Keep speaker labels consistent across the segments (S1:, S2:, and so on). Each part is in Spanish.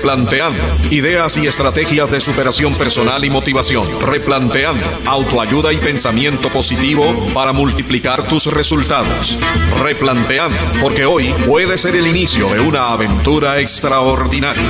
S1: Replanteando. Ideas y estrategias de superación personal y motivación. Replanteando. Autoayuda y pensamiento positivo para multiplicar tus resultados. Replanteando. Porque hoy puede ser el inicio de una aventura extraordinaria.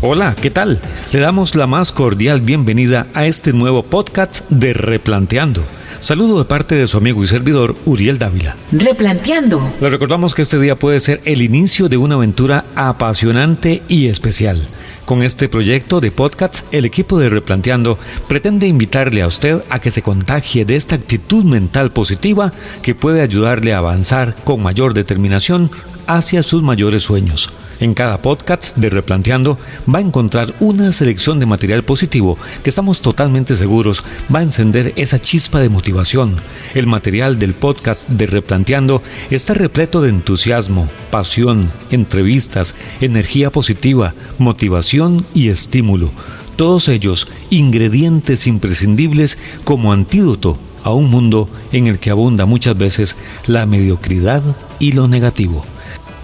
S2: Hola, ¿qué tal? Le damos la más cordial bienvenida a este nuevo podcast de Replanteando. Saludo de parte de su amigo y servidor Uriel Dávila.
S3: Replanteando.
S2: Le recordamos que este día puede ser el inicio de una aventura apasionante y especial. Con este proyecto de podcast, el equipo de Replanteando pretende invitarle a usted a que se contagie de esta actitud mental positiva que puede ayudarle a avanzar con mayor determinación hacia sus mayores sueños. En cada podcast de Replanteando va a encontrar una selección de material positivo que estamos totalmente seguros va a encender esa chispa de motivación. El material del podcast de Replanteando está repleto de entusiasmo, pasión, entrevistas, energía positiva, motivación y estímulo. Todos ellos ingredientes imprescindibles como antídoto a un mundo en el que abunda muchas veces la mediocridad y lo negativo.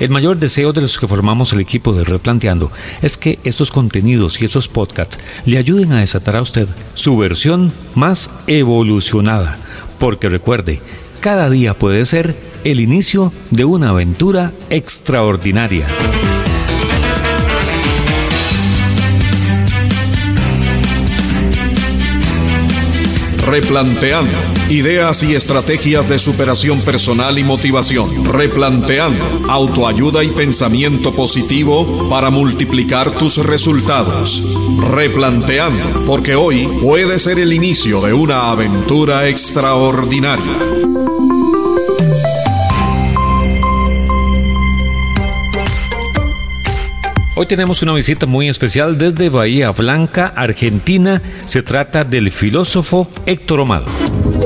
S2: El mayor deseo de los que formamos el equipo de Replanteando es que estos contenidos y estos podcasts le ayuden a desatar a usted su versión más evolucionada. Porque recuerde, cada día puede ser el inicio de una aventura extraordinaria.
S1: Replanteando. Ideas y estrategias de superación personal y motivación. Replanteando. Autoayuda y pensamiento positivo para multiplicar tus resultados. Replanteando. Porque hoy puede ser el inicio de una aventura extraordinaria.
S2: Hoy tenemos una visita muy especial desde Bahía Blanca, Argentina. Se trata del filósofo Héctor Omado.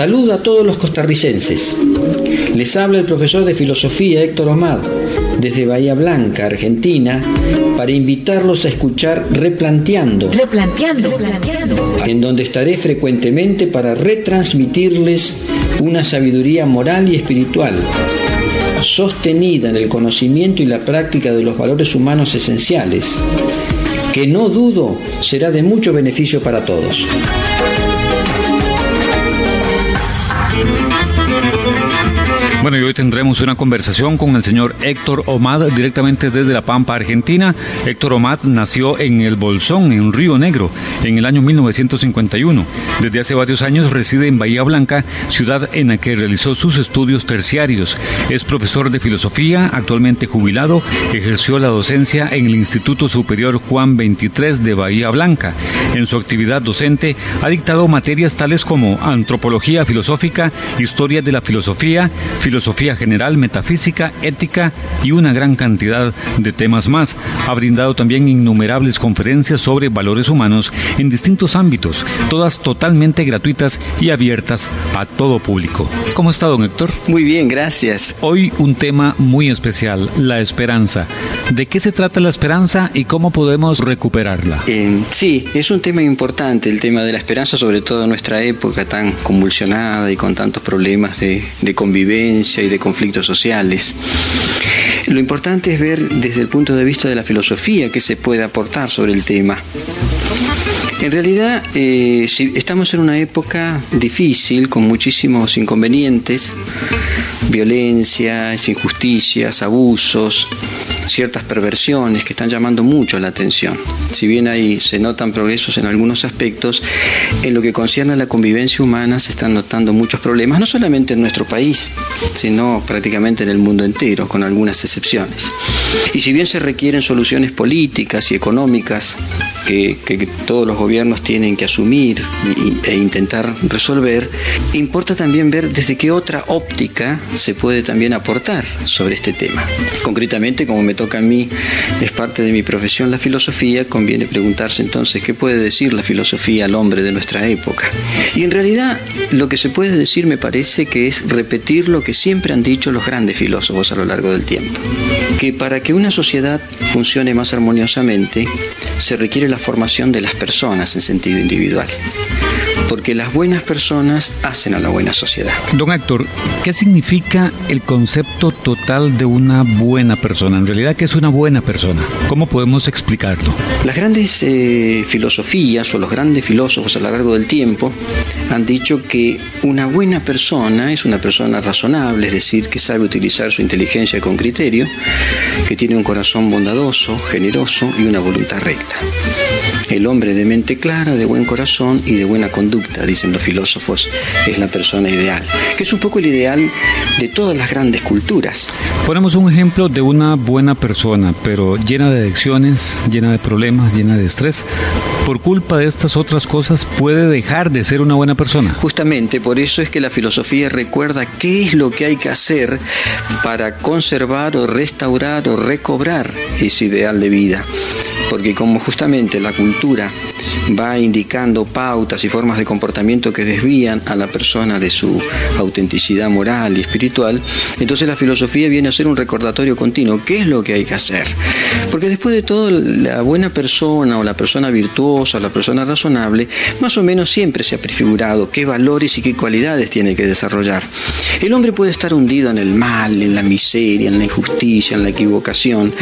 S4: Saludo a todos los costarricenses. Les habla el profesor de filosofía Héctor Omad desde Bahía Blanca, Argentina, para invitarlos a escuchar Replanteando,
S3: Replanteando. Replanteando.
S4: en donde estaré frecuentemente para retransmitirles una sabiduría moral y espiritual, sostenida en el conocimiento y la práctica de los valores humanos esenciales, que no dudo será de mucho beneficio para todos.
S2: Bueno, y hoy tendremos una conversación con el señor Héctor Omad directamente desde La Pampa, Argentina. Héctor Omad nació en El Bolsón, en Río Negro, en el año 1951. Desde hace varios años reside en Bahía Blanca, ciudad en la que realizó sus estudios terciarios. Es profesor de filosofía, actualmente jubilado, ejerció la docencia en el Instituto Superior Juan 23 de Bahía Blanca. En su actividad docente ha dictado materias tales como antropología filosófica, historia de la filosofía, filosofía general, metafísica, ética y una gran cantidad de temas más. Ha brindado también innumerables conferencias sobre valores humanos en distintos ámbitos, todas totalmente gratuitas y abiertas a todo público. ¿Cómo está, don Héctor?
S4: Muy bien, gracias.
S2: Hoy un tema muy especial, la esperanza. ¿De qué se trata la esperanza y cómo podemos recuperarla?
S4: Eh, sí, es un tema importante el tema de la esperanza, sobre todo en nuestra época tan convulsionada y con tantos problemas de, de convivencia y de conflictos sociales. Lo importante es ver desde el punto de vista de la filosofía qué se puede aportar sobre el tema. En realidad, eh, estamos en una época difícil, con muchísimos inconvenientes, violencias, injusticias, abusos, ciertas perversiones que están llamando mucho la atención. Si bien ahí se notan progresos en algunos aspectos, en lo que concierne a la convivencia humana se están notando muchos problemas, no solamente en nuestro país, sino prácticamente en el mundo entero, con algunas excepciones. Y si bien se requieren soluciones políticas y económicas que, todos los gobiernos tienen que asumir e intentar resolver, importa también ver desde qué otra óptica se puede también aportar sobre este tema. Concretamente, como me toca a mí, es parte de mi profesión la filosofía, conviene preguntarse entonces qué puede decir la filosofía al hombre de nuestra época. Y en realidad lo que se puede decir me parece que es repetir lo que siempre han dicho los grandes filósofos a lo largo del tiempo, que para que una sociedad funcione más armoniosamente se requiere la formación de las personas en sentido individual porque las buenas personas hacen a la buena sociedad.
S2: Don Héctor, ¿qué significa el concepto total de una buena persona? En realidad, ¿qué es una buena persona? ¿Cómo podemos explicarlo?
S4: Las grandes eh, filosofías o los grandes filósofos a lo largo del tiempo han dicho que una buena persona es una persona razonable, es decir, que sabe utilizar su inteligencia con criterio, que tiene un corazón bondadoso, generoso y una voluntad recta. El hombre de mente clara, de buen corazón y de buena conducta, dicen los filósofos, es la persona ideal, que es un poco el ideal de todas las grandes culturas.
S2: Ponemos un ejemplo de una buena persona, pero llena de adicciones, llena de problemas, llena de estrés. Por culpa de estas otras cosas puede dejar de ser una buena persona.
S4: Justamente, por eso es que la filosofía recuerda qué es lo que hay que hacer para conservar o restaurar o recobrar ese ideal de vida. Porque como justamente la cultura va indicando pautas y formas de comportamiento que desvían a la persona de su autenticidad moral y espiritual, entonces la filosofía viene a ser un recordatorio continuo. ¿Qué es lo que hay que hacer? Porque después de todo, la buena persona o la persona virtuosa o la persona razonable, más o menos siempre se ha prefigurado qué valores y qué cualidades tiene que desarrollar. El hombre puede estar hundido en el mal, en la miseria, en la injusticia, en la equivocación,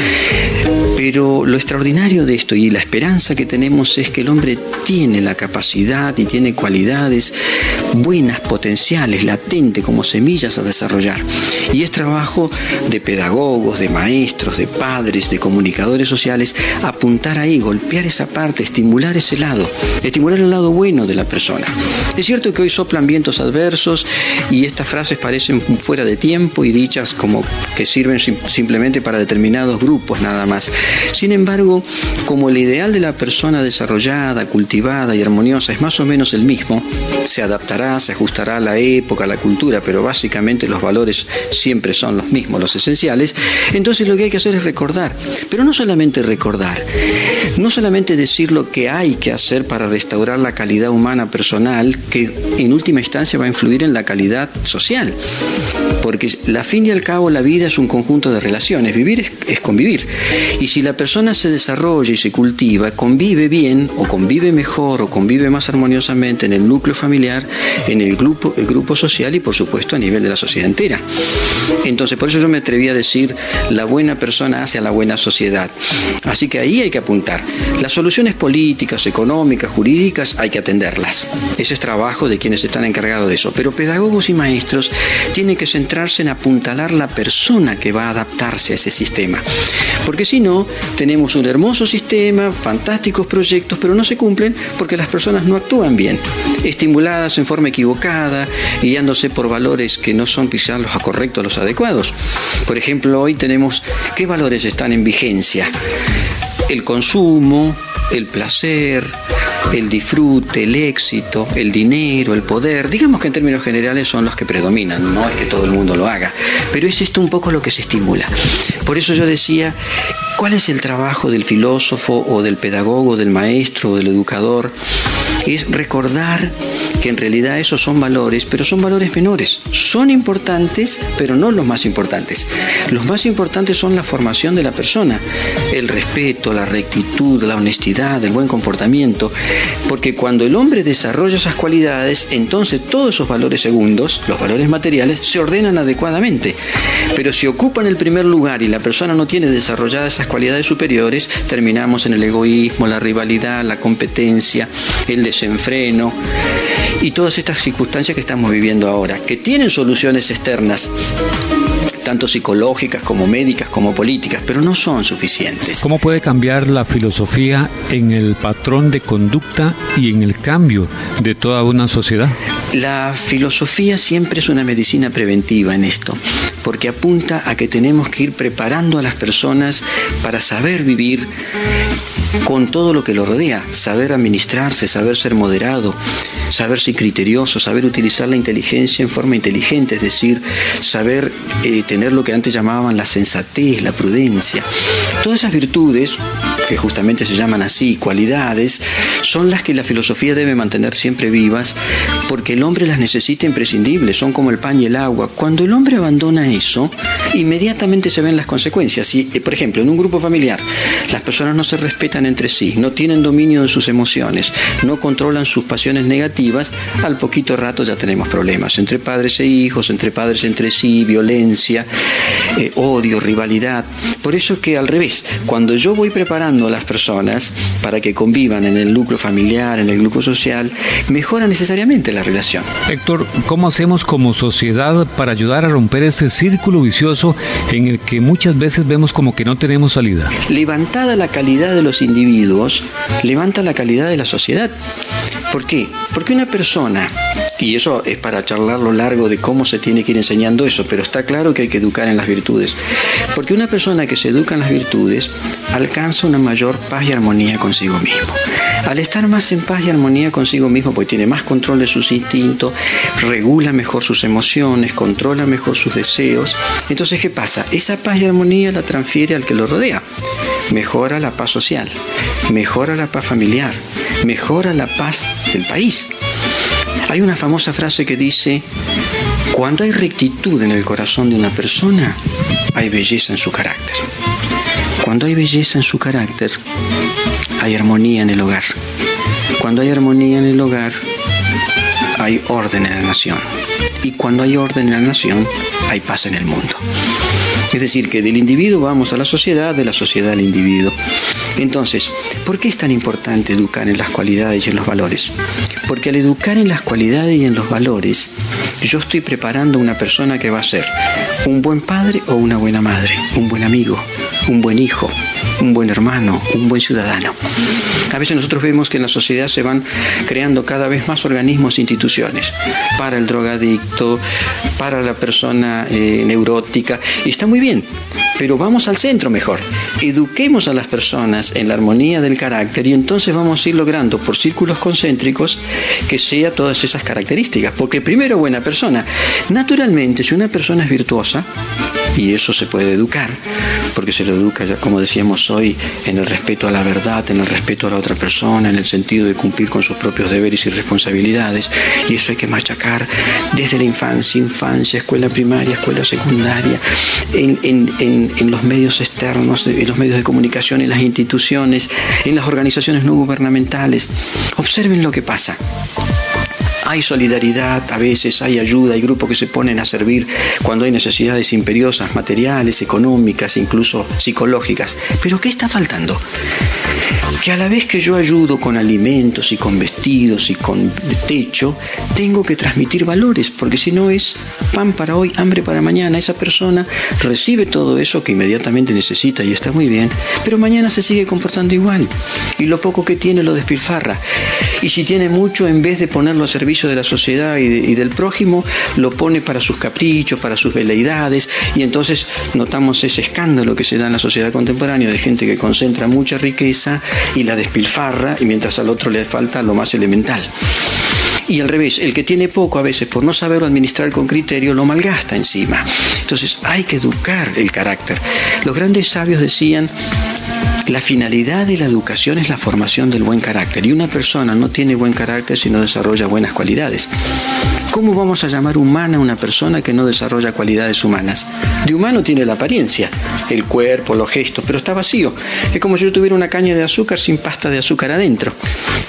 S4: pero lo extraordinario de esto y la esperanza que tenemos es que el hombre tiene la capacidad y tiene cualidades buenas, potenciales, latentes, como semillas a desarrollar. Y es trabajo de pedagogos, de maestros, de padres, de comunicadores sociales, apuntar ahí, golpear esa parte, estimular ese lado, estimular el lado bueno de la persona. Es cierto que hoy soplan vientos adversos y estas frases parecen fuera de tiempo y dichas como que sirven simplemente para determinados grupos nada más. Sin embargo, como el ideal de la persona desarrollada, cultivada y armoniosa es más o menos el mismo, se adaptará, se ajustará a la época, a la cultura, pero básicamente los valores siempre son los mismos, los esenciales, entonces lo que hay que hacer es recordar, pero no solamente recordar, no solamente decir lo que hay que hacer para restaurar la calidad humana personal, que en última instancia va a influir en la calidad social, porque la fin y al cabo la vida es un conjunto de relaciones, vivir es, es convivir, y si la persona se desarrolla y se cultiva, convive bien o convive mejor o convive más armoniosamente en el núcleo familiar, en el grupo, el grupo social y por supuesto a nivel de la sociedad entera. Entonces, por eso yo me atreví a decir, la buena persona hace a la buena sociedad. Así que ahí hay que apuntar. Las soluciones políticas, económicas, jurídicas, hay que atenderlas. Ese es trabajo de quienes están encargados de eso. Pero pedagogos y maestros tienen que centrarse en apuntalar la persona que va a adaptarse a ese sistema. Porque si no, tenemos un hermoso sistema, fantásticos proyectos, pero no se cumplen porque las personas no actúan bien, estimuladas en forma equivocada, guiándose por valores que no son quizás los correctos, los adecuados. Por ejemplo, hoy tenemos qué valores están en vigencia. El consumo, el placer, el disfrute, el éxito, el dinero, el poder, digamos que en términos generales son los que predominan, no es que todo el mundo lo haga, pero es esto un poco lo que se estimula. Por eso yo decía, ¿cuál es el trabajo del filósofo o del pedagogo, del maestro o del educador? Es recordar que en realidad esos son valores, pero son valores menores. Son importantes, pero no los más importantes. Los más importantes son la formación de la persona, el respeto, la rectitud, la honestidad, el buen comportamiento, porque cuando el hombre desarrolla esas cualidades, entonces todos esos valores segundos, los valores materiales, se ordenan adecuadamente. Pero si ocupan el primer lugar y la persona no tiene desarrolladas esas cualidades superiores, terminamos en el egoísmo, la rivalidad, la competencia, el desenfreno y todas estas circunstancias que estamos viviendo ahora, que tienen soluciones externas tanto psicológicas como médicas como políticas, pero no son suficientes.
S2: ¿Cómo puede cambiar la filosofía en el patrón de conducta y en el cambio de toda una sociedad?
S4: La filosofía siempre es una medicina preventiva en esto, porque apunta a que tenemos que ir preparando a las personas para saber vivir con todo lo que lo rodea, saber administrarse, saber ser moderado, saber ser criterioso, saber utilizar la inteligencia en forma inteligente, es decir, saber eh, tener lo que antes llamaban la sensatez, la prudencia. Todas esas virtudes, que justamente se llaman así, cualidades, son las que la filosofía debe mantener siempre vivas, porque el hombre las necesita imprescindibles, son como el pan y el agua. Cuando el hombre abandona eso, inmediatamente se ven las consecuencias. Si, eh, por ejemplo, en un grupo familiar las personas no se respetan entre sí, no tienen dominio de sus emociones, no controlan sus pasiones negativas, al poquito rato ya tenemos problemas entre padres e hijos, entre padres entre sí, violencia, eh, odio, rivalidad. Por eso es que al revés, cuando yo voy preparando a las personas para que convivan en el núcleo familiar, en el núcleo social, mejora necesariamente la relación.
S2: Héctor, ¿cómo hacemos como sociedad para ayudar a romper ese círculo vicioso en el que muchas veces vemos como que no tenemos salida?
S4: Levantada la calidad de los individuos, levanta la calidad de la sociedad. ¿Por qué? Porque una persona, y eso es para charlar lo largo de cómo se tiene que ir enseñando eso, pero está claro que hay que educar en las virtudes. Porque una persona que se educa en las virtudes alcanza una mayor paz y armonía consigo mismo. Al estar más en paz y armonía consigo mismo, porque tiene más control de sus instintos, regula mejor sus emociones, controla mejor sus deseos, entonces ¿qué pasa? Esa paz y armonía la transfiere al que lo rodea. Mejora la paz social, mejora la paz familiar, mejora la paz del país. Hay una famosa frase que dice, cuando hay rectitud en el corazón de una persona, hay belleza en su carácter. Cuando hay belleza en su carácter, hay armonía en el hogar. Cuando hay armonía en el hogar, hay orden en la nación. Y cuando hay orden en la nación, hay paz en el mundo. Es decir, que del individuo vamos a la sociedad, de la sociedad al individuo. Entonces, ¿por qué es tan importante educar en las cualidades y en los valores? Porque al educar en las cualidades y en los valores, yo estoy preparando una persona que va a ser un buen padre o una buena madre, un buen amigo, un buen hijo, un buen hermano, un buen ciudadano. A veces nosotros vemos que en la sociedad se van creando cada vez más organismos e instituciones para el drogadicto, para la persona eh, neurótica, y está muy bien, pero vamos al centro mejor. Eduquemos a las personas en la armonía del carácter y entonces vamos a ir logrando por círculos concéntricos que sea todas esas características. Porque primero, buena persona. Naturalmente, si una persona es virtuosa, y eso se puede educar, porque se lo educa, como decíamos hoy, en el respeto a la verdad, en el respeto a la otra persona, en el sentido de cumplir con sus propios deberes y responsabilidades, y eso hay que machacar desde la infancia, infancia, escuela primaria, escuela secundaria, en, los medios externos, en los medios de comunicación, en las instituciones, en las organizaciones no gubernamentales. Observen lo que pasa. Hay solidaridad, a veces hay ayuda, hay grupos que se ponen a servir cuando hay necesidades imperiosas, materiales, económicas, incluso psicológicas. Pero ¿qué está faltando? que a la vez que yo ayudo con alimentos y con vestidos y con techo, tengo que transmitir valores, porque si no es pan para hoy, hambre para mañana. Esa persona recibe todo eso que inmediatamente necesita y está muy bien, pero mañana se sigue comportando igual y lo poco que tiene lo despilfarra. Y si tiene mucho, en vez de ponerlo a servicio de la sociedad y, del prójimo, lo pone para sus caprichos, para sus veleidades, y entonces notamos ese escándalo que se da en la sociedad contemporánea de gente que concentra mucha riqueza y la despilfarra, y mientras al otro le falta lo más elemental. Y al revés, el que tiene poco a veces por no saberlo administrar con criterio lo malgasta encima. Entonces hay que educar el carácter. Los grandes sabios decían, la finalidad de la educación es la formación del buen carácter y una persona no tiene buen carácter si no desarrolla buenas cualidades. ¿Cómo vamos a llamar humana a una persona que no desarrolla cualidades humanas? De humano tiene la apariencia, el cuerpo, los gestos, pero está vacío. Es como si yo tuviera una caña de azúcar sin pasta de azúcar adentro.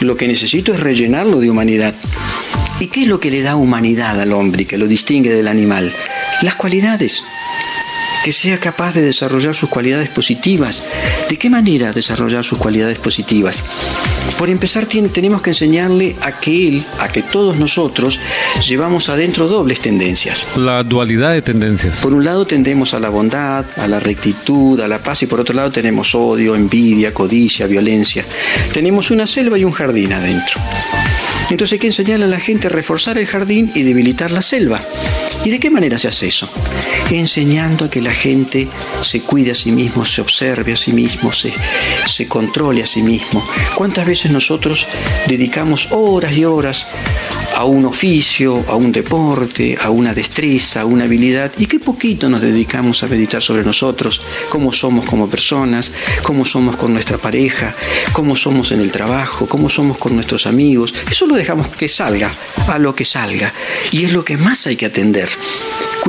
S4: Lo que necesito es rellenarlo de humanidad. ¿Y qué es lo que le da humanidad al hombre y que lo distingue del animal? Las cualidades que sea capaz de desarrollar sus cualidades positivas. ¿De qué manera desarrollar sus cualidades positivas? Por empezar, tenemos que enseñarle a que él, a que todos nosotros llevamos adentro dobles tendencias.
S2: La dualidad de tendencias.
S4: Por un lado tendemos a la bondad, a la rectitud, a la paz y por otro lado tenemos odio, envidia, codicia, violencia. Tenemos una selva y un jardín adentro. Entonces hay que enseñarle a la gente a reforzar el jardín y debilitar la selva. ¿Y de qué manera se hace eso? Enseñando a que la gente se cuide a sí mismo, se observe a sí mismo, se, se controle a sí mismo. ¿Cuántas veces nosotros dedicamos horas y horas a un oficio, a un deporte, a una destreza, a una habilidad, y qué poquito nos dedicamos a meditar sobre nosotros, cómo somos como personas, cómo somos con nuestra pareja, cómo somos en el trabajo, cómo somos con nuestros amigos. Eso lo dejamos que salga, a lo que salga. Y es lo que más hay que atender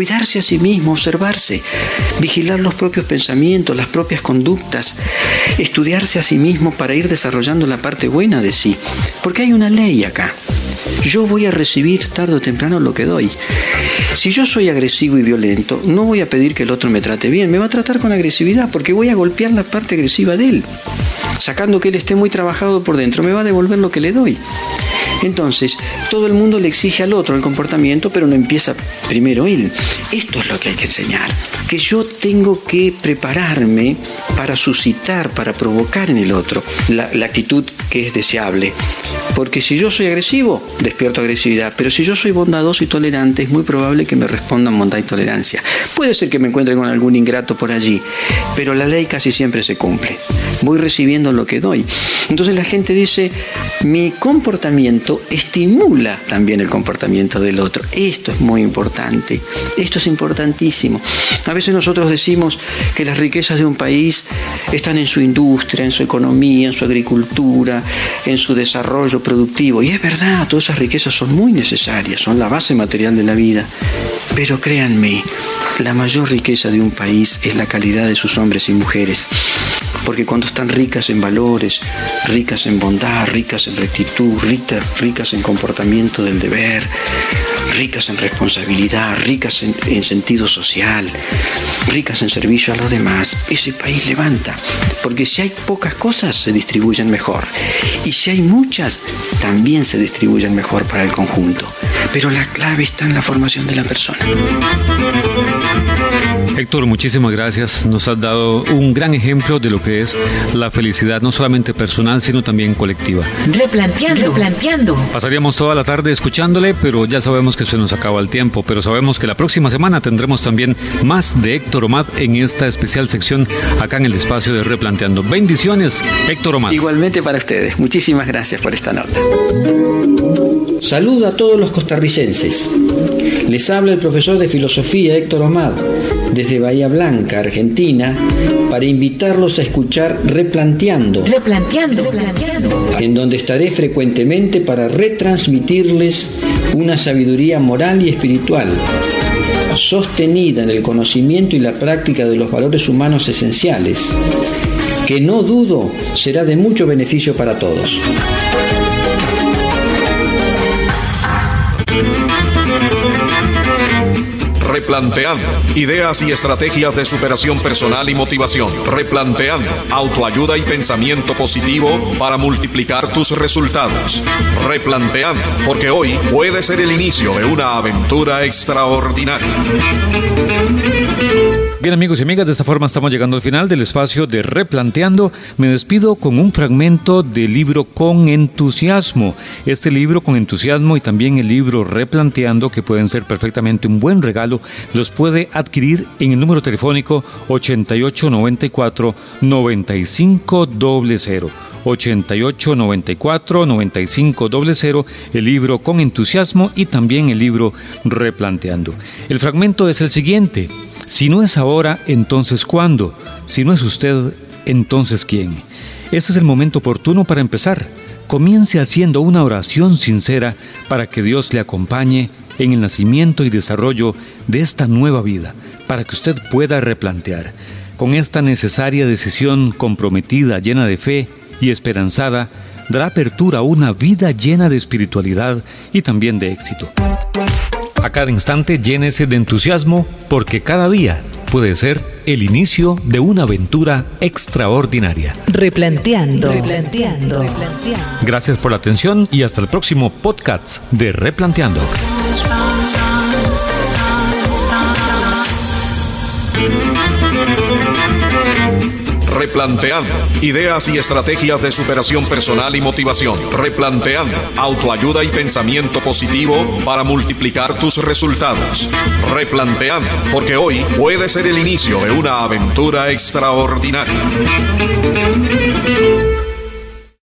S4: cuidarse a sí mismo, observarse, vigilar los propios pensamientos, las propias conductas, estudiarse a sí mismo para ir desarrollando la parte buena de sí. Porque hay una ley acá. Yo voy a recibir tarde o temprano lo que doy. Si yo soy agresivo y violento, no voy a pedir que el otro me trate bien, me va a tratar con agresividad porque voy a golpear la parte agresiva de él. Sacando que él esté muy trabajado por dentro, me va a devolver lo que le doy. Entonces, todo el mundo le exige al otro el comportamiento, pero no empieza primero él. Esto es lo que hay que enseñar. Que yo tengo que prepararme para suscitar, para provocar en el otro la, actitud que es deseable. Porque si yo soy agresivo, despierto agresividad. Pero si yo soy bondadoso y tolerante, es muy probable que me respondan bondad y tolerancia. Puede ser que me encuentre con algún ingrato por allí, pero la ley casi siempre se cumple. Voy recibiendo lo que doy. Entonces la gente dice, mi comportamiento estimula también el comportamiento del otro. Esto es muy importante. Esto es importantísimo. Veces nosotros decimos que las riquezas de un país están en su industria, en su economía, en su agricultura, en su desarrollo productivo. Y es verdad, todas esas riquezas son muy necesarias, son la base material de la vida. Pero créanme, la mayor riqueza de un país es la calidad de sus hombres y mujeres. Porque cuando están ricas en valores, ricas en bondad, ricas en rectitud, ricas, en comportamiento del deber, ricas en responsabilidad, ricas en, sentido social, ricas en servicio a los demás, ese país levanta. Porque si hay pocas cosas, se distribuyen mejor. Y si hay muchas, también se distribuyen mejor para el conjunto. Pero la clave está en la formación de la persona.
S2: Héctor, muchísimas gracias. Nos has dado un gran ejemplo de lo que es la felicidad, no solamente personal, sino también colectiva.
S3: Replanteando, replanteando.
S2: Pasaríamos toda la tarde escuchándole, pero ya sabemos que se nos acaba el tiempo. Pero sabemos que la próxima semana tendremos también más de Héctor Omad en esta especial sección acá en el espacio de Replanteando. Bendiciones, Héctor Omad.
S4: Igualmente para ustedes. Muchísimas gracias por esta nota.
S5: Saludo a todos los costarricenses. Les habla el profesor de filosofía Héctor Omad desde Bahía Blanca, Argentina, para invitarlos a escuchar Replanteando,
S3: Replanteando, replanteando.
S5: en donde estaré frecuentemente para retransmitirles una sabiduría moral y espiritual, sostenida en el conocimiento y la práctica de los valores humanos esenciales, que no dudo será de mucho beneficio para todos.
S1: Replanteando. Ideas y estrategias de superación personal y motivación. Replanteando. Autoayuda y pensamiento positivo para multiplicar tus resultados. Replanteando. Porque hoy puede ser el inicio de una aventura extraordinaria.
S2: Bien amigos y amigas, de esta forma estamos llegando al final del espacio de Replanteando. Me despido con un fragmento del libro Con entusiasmo. Este libro Con entusiasmo y también el libro Replanteando, que pueden ser perfectamente un buen regalo, los puede adquirir en el número telefónico 8894 9500. 8894 9500 el libro Con entusiasmo y también el libro Replanteando. El fragmento es el siguiente. Si no es ahora, entonces ¿cuándo? Si no es usted, entonces ¿quién? Este es el momento oportuno para empezar. Comience haciendo una oración sincera para que Dios le acompañe en el nacimiento y desarrollo de esta nueva vida, para que usted pueda replantear. Con esta necesaria decisión comprometida, llena de fe y esperanzada, dará apertura a una vida llena de espiritualidad y también de éxito. A cada instante llénese de entusiasmo porque cada día puede ser el inicio de una aventura extraordinaria.
S3: Replanteando. Replanteando.
S2: Gracias por la atención y hasta el próximo podcast de Replanteando.
S1: Replanteando. Ideas y estrategias de superación personal y motivación. Replanteando. Autoayuda y pensamiento positivo para multiplicar tus resultados. Replanteando. Porque hoy puede ser el inicio de una aventura extraordinaria.